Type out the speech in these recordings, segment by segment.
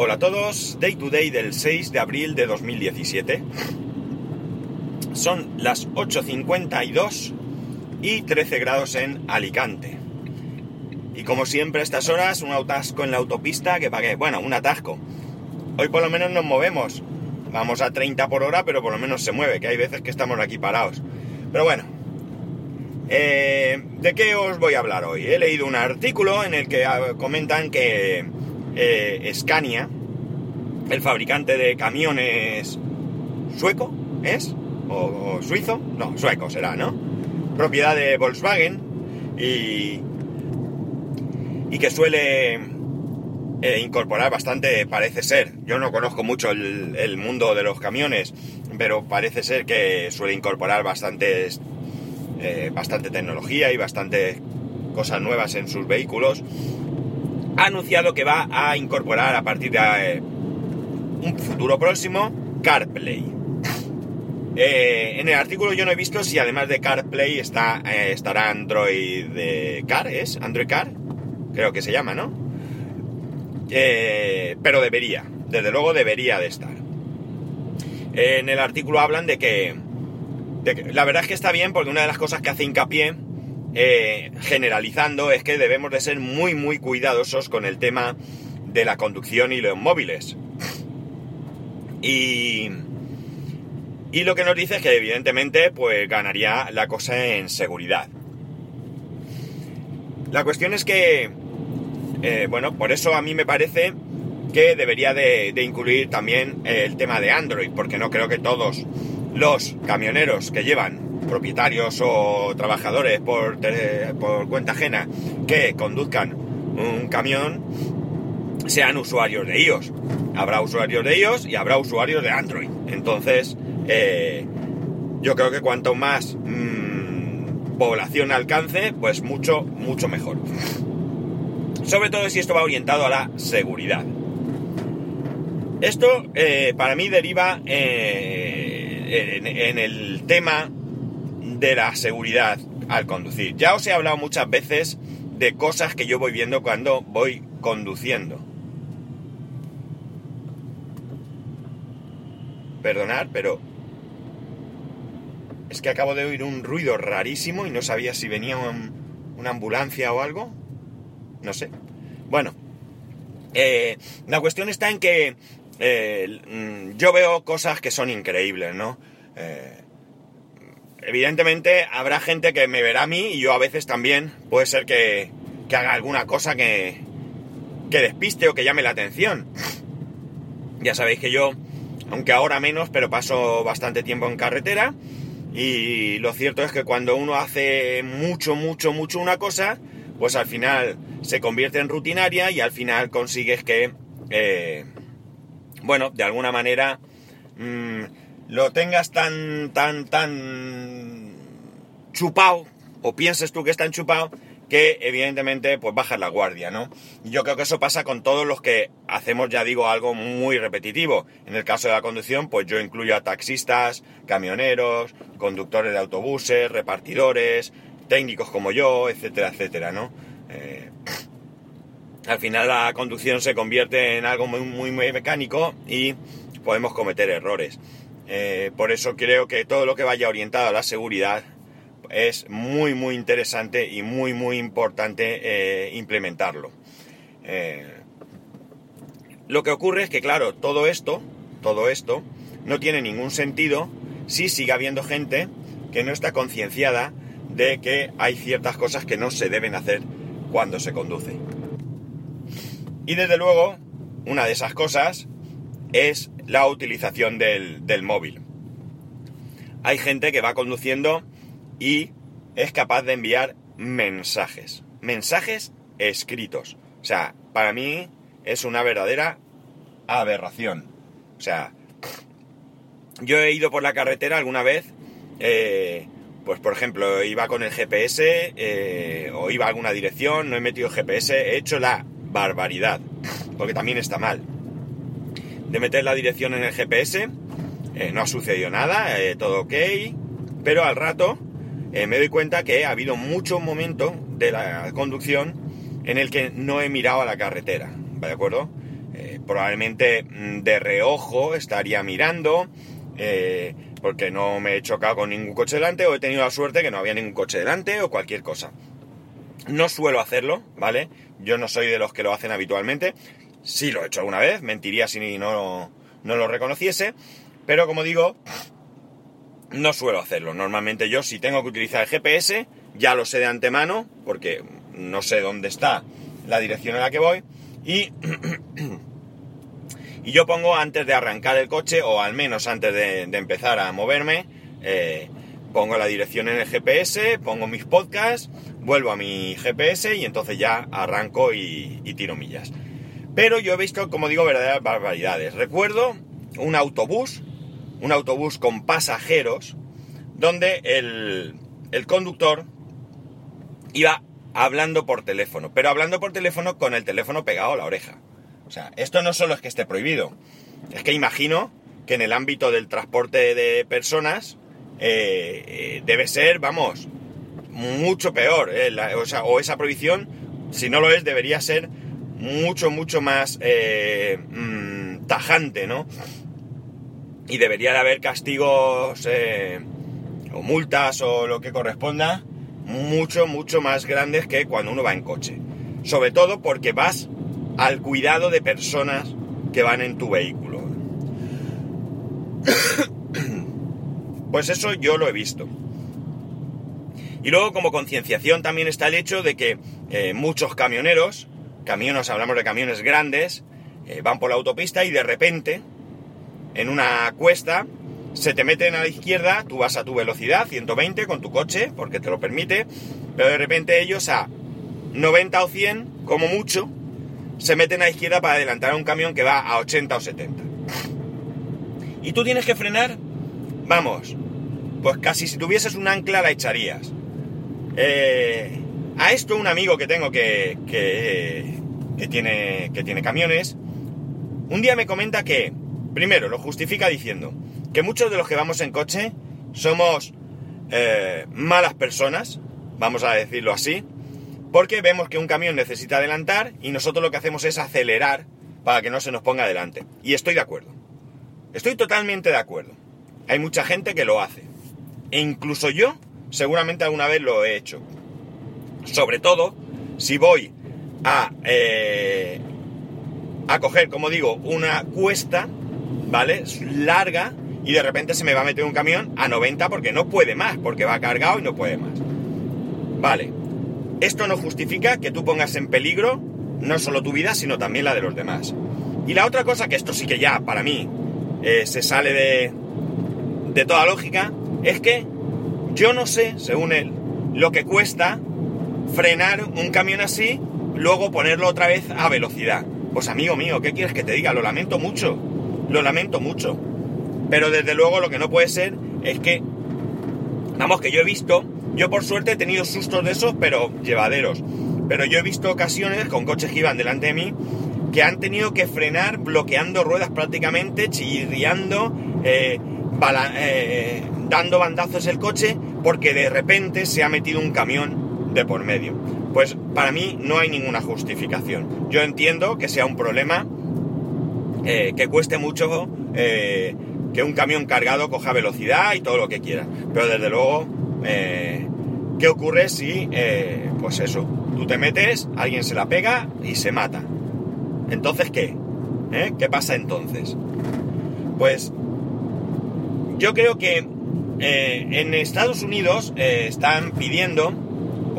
Hola a todos, Day to Day del 6 de abril de 2017. Son las 8.52 y 13 grados en Alicante. Y como siempre a estas horas, un atasco en la autopista que pagué. Bueno, un atasco. Hoy por lo menos nos movemos. Vamos a 30 por hora, pero por lo menos se mueve, que hay veces que estamos aquí parados. Pero bueno. Eh, ¿De qué os voy a hablar hoy? He leído un artículo en el que ah, comentan que eh, Scania, el fabricante de camiones sueco, ¿es? ¿O, suizo? No, sueco será, ¿no? Propiedad de Volkswagen y, y que suele eh, incorporar bastante, parece ser. Yo no conozco mucho el, mundo de los camiones, pero parece ser que suele incorporar bastantes, eh, bastante tecnología y bastante cosas nuevas en sus vehículos ha anunciado que va a incorporar a partir de eh, un futuro próximo CarPlay. Eh, en el artículo yo no he visto si además de CarPlay está, eh, estará Android Car, ¿es? Android Car, creo que se llama, ¿no? pero debería, desde luego debería de estar. en el artículo hablan de que, de que, la verdad es que está bien porque una de las cosas que hace hincapié eh, generalizando es que debemos de ser muy muy cuidadosos con el tema de la conducción y los móviles. Y, y lo que nos dice es que evidentemente pues ganaría la cosa en seguridad. La cuestión es que, eh, bueno, por eso a mí me parece que debería de, de, incluir también el tema de Android, porque no creo que todos los camioneros que llevan propietarios o trabajadores por, por cuenta ajena que conduzcan un camión sean usuarios de iOS. Habrá usuarios de iOS y habrá usuarios de Android. Entonces, eh, yo creo que cuanto más mmm, población alcance, pues mucho, mucho mejor. Sobre todo si esto va orientado a la seguridad. Esto eh, para mí deriva eh, en, el tema de la seguridad al conducir. Ya os he hablado muchas veces de cosas que yo voy viendo cuando voy conduciendo. Perdonad, pero es que acabo de oír un ruido rarísimo y no sabía si venía una ambulancia o algo. No sé. Bueno, eh, la cuestión está en que eh, yo veo cosas que son increíbles, ¿no? Eh, evidentemente habrá gente que me verá a mí y yo a veces también puede ser que, haga alguna cosa que, que despiste o que llame la atención. Ya sabéis que yo, aunque ahora menos, pero paso bastante tiempo en carretera y lo cierto es que cuando uno hace mucho, mucho, mucho una cosa, pues al final se convierte en rutinaria y al final consigues que, eh, bueno, de alguna manera... Mmm, lo tengas tan, tan, tan chupado, o pienses tú que es tan chupado, que evidentemente pues bajas la guardia, ¿no? Yo creo que eso pasa con todos los que hacemos, ya digo, algo muy repetitivo. En el caso de la conducción, pues yo incluyo a taxistas, camioneros, conductores de autobuses, repartidores, técnicos como yo, etcétera, etcétera, ¿no? Eh, al final la conducción se convierte en algo muy, muy mecánico y podemos cometer errores. Eh, por eso creo que todo lo que vaya orientado a la seguridad es muy muy interesante y muy muy importante eh, implementarlo. Eh, lo que ocurre es que claro, todo esto, todo esto no tiene ningún sentido si sigue habiendo gente que no está concienciada de que hay ciertas cosas que no se deben hacer cuando se conduce. Y desde luego, una de esas cosas es la utilización del, móvil. Hay gente que va conduciendo y es capaz de enviar mensajes. Mensajes escritos. O sea, para mí es una verdadera aberración. O sea, yo he ido por la carretera alguna vez, eh, pues por ejemplo, iba con el GPS eh, o iba a alguna dirección, no he metido GPS, he hecho la barbaridad, porque también está mal de meter la dirección en el GPS. Eh, no ha sucedido nada, eh, todo ok. Pero al rato eh, me doy cuenta que ha habido muchos momentos de la conducción en el que no he mirado a la carretera. ¿De acuerdo? probablemente mm, de reojo estaría mirando, porque no me he chocado con ningún coche delante o he tenido la suerte que no había ningún coche delante o cualquier cosa. No suelo hacerlo, ¿vale? Yo no soy de los que lo hacen habitualmente. Sí lo he hecho alguna vez, mentiría si no, no lo reconociese, pero como digo, no suelo hacerlo. Normalmente yo si tengo que utilizar el GPS, ya lo sé de antemano, porque no sé dónde está la dirección en la que voy, y, y yo pongo antes de arrancar el coche, o al menos antes de, empezar a moverme, eh, pongo la dirección en el GPS, pongo mis podcasts, vuelvo a mi GPS y entonces ya arranco y, y tiro millas. Pero yo he visto, como digo, verdaderas barbaridades. Recuerdo un autobús, un autobús con pasajeros, donde el, el conductor iba hablando por teléfono, pero hablando por teléfono con el teléfono pegado a la oreja. O sea, esto no solo es que esté prohibido, es que imagino que en el ámbito del transporte de personas eh, eh, debe ser, vamos, mucho peor. Eh, o, sea, o esa prohibición, si no lo es, debería ser mucho, mucho más mm, tajante, ¿no? Y debería de haber castigos o multas o lo que corresponda mucho, mucho más grandes que cuando uno va en coche. Sobre todo porque vas al cuidado de personas que van en tu vehículo. Pues eso yo lo he visto. Y luego como concienciación también está el hecho de que eh, muchos camioneros, camiones, hablamos de camiones grandes, eh, van por la autopista y de repente, en una cuesta, se te meten a la izquierda, tú vas a tu velocidad, 120 con tu coche, porque te lo permite, pero de repente ellos a 90 o 100, como mucho, se meten a la izquierda para adelantar a un camión que va a 80 o 70. Y tú tienes que frenar, vamos, pues casi si tuvieses un ancla la echarías. Eh, a esto un amigo que tengo que, que, que, tiene, que tiene camiones, un día me comenta que, primero, lo justifica diciendo, que muchos de los que vamos en coche somos eh, malas personas, vamos a decirlo así, porque vemos que un camión necesita adelantar y nosotros lo que hacemos es acelerar para que no se nos ponga adelante. Y estoy de acuerdo. Estoy totalmente de acuerdo. Hay mucha gente que lo hace. E incluso yo seguramente alguna vez lo he hecho. Sobre todo si voy a, eh, a coger, como digo, una cuesta, ¿vale? Larga y de repente se me va a meter un camión a 90 porque no puede más, porque va cargado y no puede más. Vale, esto no justifica que tú pongas en peligro no solo tu vida, sino también la de los demás. Y la otra cosa, que esto sí que ya para mí eh, se sale de, de toda lógica, es que yo no sé, según él, lo que cuesta frenar un camión así, luego ponerlo otra vez a velocidad. Pues amigo mío, ¿qué quieres que te diga? Lo lamento mucho, lo lamento mucho. Pero desde luego lo que no puede ser es que, vamos, que yo he visto, yo por suerte he tenido sustos de esos, pero llevaderos. Pero yo he visto ocasiones con coches que iban delante de mí que han tenido que frenar bloqueando ruedas prácticamente, chirriando, eh, eh, dando bandazos el coche, porque de repente se ha metido un camión de por medio. Pues para mí no hay ninguna justificación. Yo entiendo que sea un problema eh, que cueste mucho que un camión cargado coja velocidad y todo lo que quiera. Pero desde luego, eh, ¿qué ocurre si, eh, pues eso, tú te metes, alguien se la pega y se mata? Entonces, ¿qué? ¿Eh? ¿Qué pasa entonces? Pues yo creo que en Estados Unidos están pidiendo,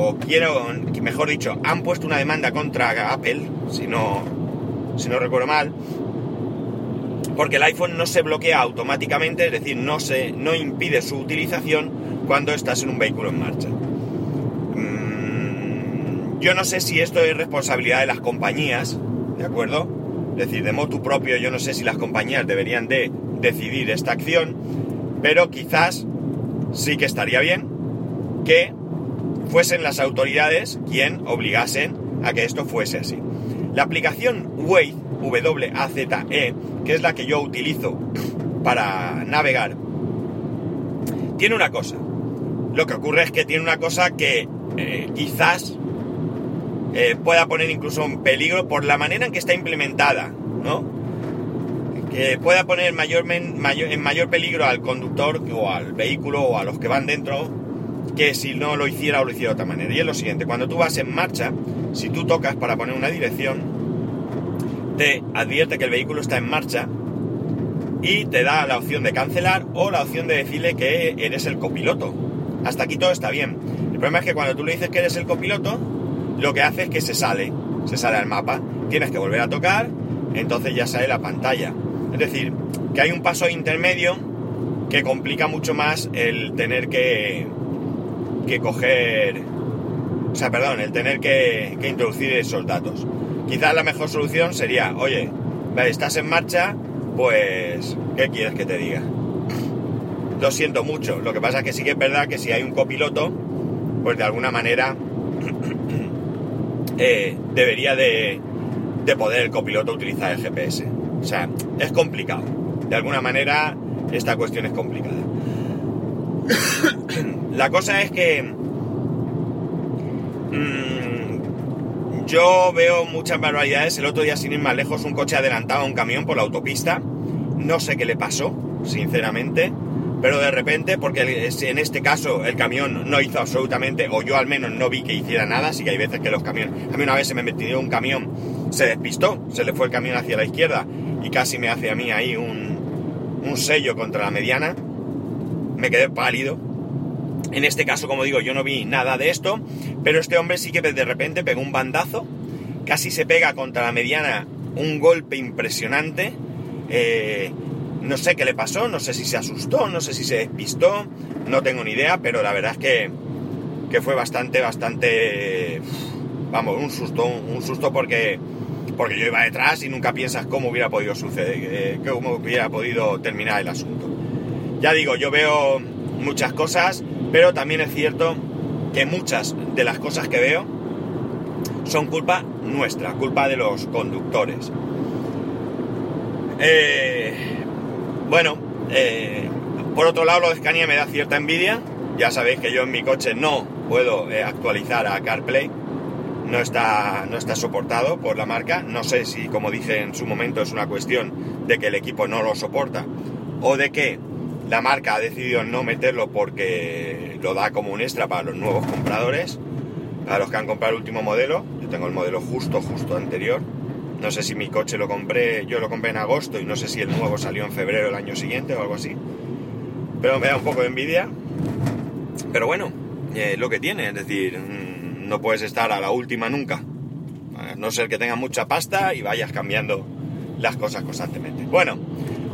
o quiero, mejor dicho, han puesto una demanda contra Apple, si no, si no recuerdo mal, porque el iPhone no se bloquea automáticamente, es decir, no, se, no impide su utilización cuando estás en un vehículo en marcha. Mm, yo no sé si esto es responsabilidad de las compañías, ¿de acuerdo? Es decir, de motu propio, yo no sé si las compañías deberían de decidir esta acción, pero quizás sí que estaría bien que fuesen las autoridades quien obligasen a que esto fuese así. La aplicación Waze W-A-Z-E, que es la que yo utilizo para navegar, tiene una cosa. Lo que ocurre es que tiene una cosa que eh, quizás eh, pueda poner incluso en peligro por la manera en que está implementada, ¿no? que pueda poner mayor, mayor, en mayor peligro al conductor o al vehículo o a los que van dentro que si no lo hiciera o lo hiciera de otra manera. Y es lo siguiente, cuando tú vas en marcha, si tú tocas para poner una dirección, te advierte que el vehículo está en marcha y te da la opción de cancelar o la opción de decirle que eres el copiloto. Hasta aquí todo está bien. El problema es que cuando tú le dices que eres el copiloto, lo que hace es que se sale, se sale al mapa. Tienes que volver a tocar, entonces ya sale la pantalla. Es decir, que hay un paso intermedio que complica mucho más el tener que, que coger, o sea, perdón, el tener que, introducir esos datos. Quizás la mejor solución sería, oye, estás en marcha, pues, ¿qué quieres que te diga? Lo siento mucho, lo que pasa es que sí que es verdad que si hay un copiloto, pues de alguna manera eh, debería de, de poder el copiloto utilizar el GPS. O sea, es complicado. De alguna manera, esta cuestión es complicada. La cosa es que mmm, yo veo muchas barbaridades. El otro día, sin ir más lejos, un coche adelantaba a un camión por la autopista. No sé qué le pasó, sinceramente. Pero de repente, porque en este caso el camión no hizo absolutamente, o yo al menos no vi que hiciera nada, así que hay veces que los camiones... A mí una vez se me metió un camión, se despistó, se le fue el camión hacia la izquierda y casi me hace a mí ahí un, un sello contra la mediana. Me quedé pálido. En este caso, como digo, yo no vi nada de esto, pero este hombre sí que de repente pegó un bandazo, casi se pega contra la mediana un golpe impresionante. Eh, no sé qué le pasó, no sé si se asustó, no sé si se despistó, no tengo ni idea, pero la verdad es que, que fue bastante, bastante, vamos, un susto, un susto porque porque yo iba detrás y nunca piensas cómo hubiera podido suceder, eh, cómo hubiera podido terminar el asunto. Ya digo, yo veo muchas cosas, pero también es cierto que muchas de las cosas que veo son culpa nuestra, culpa de los conductores. Eh, bueno, eh, por otro lado, lo de Scania me da cierta envidia. Ya sabéis que yo en mi coche no puedo actualizar a CarPlay no está, no está soportado por la marca. No sé si, como dije en su momento, es una cuestión de que el equipo no lo soporta o de que la marca ha decidido no meterlo porque lo da como un extra para los nuevos compradores, para los que han comprado el último modelo. Yo tengo el modelo justo, justo anterior. No sé si mi coche lo compré, yo lo compré en agosto y no sé si el nuevo salió en febrero del año siguiente o algo así. Pero me da un poco de envidia. Pero bueno, eh, lo que tiene, es decir, no puedes estar a la última nunca. A no ser que tengas mucha pasta y vayas cambiando las cosas constantemente. Bueno,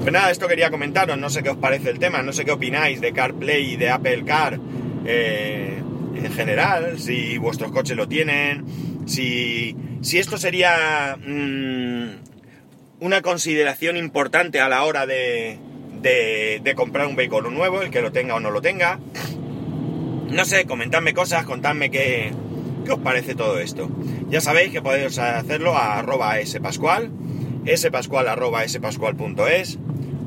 pues nada, esto quería comentaros, no sé qué os parece el tema, no sé qué opináis de CarPlay y de Apple Car eh, en general, si vuestros coches lo tienen, si, si esto sería mm, una consideración importante a la hora de, de, comprar un vehículo nuevo, el que lo tenga o no lo tenga. No sé, comentadme cosas, contadme qué, ¿Qué os parece todo esto? Ya sabéis que podéis hacerlo a arroba spascual, spascual arroba spascual.es.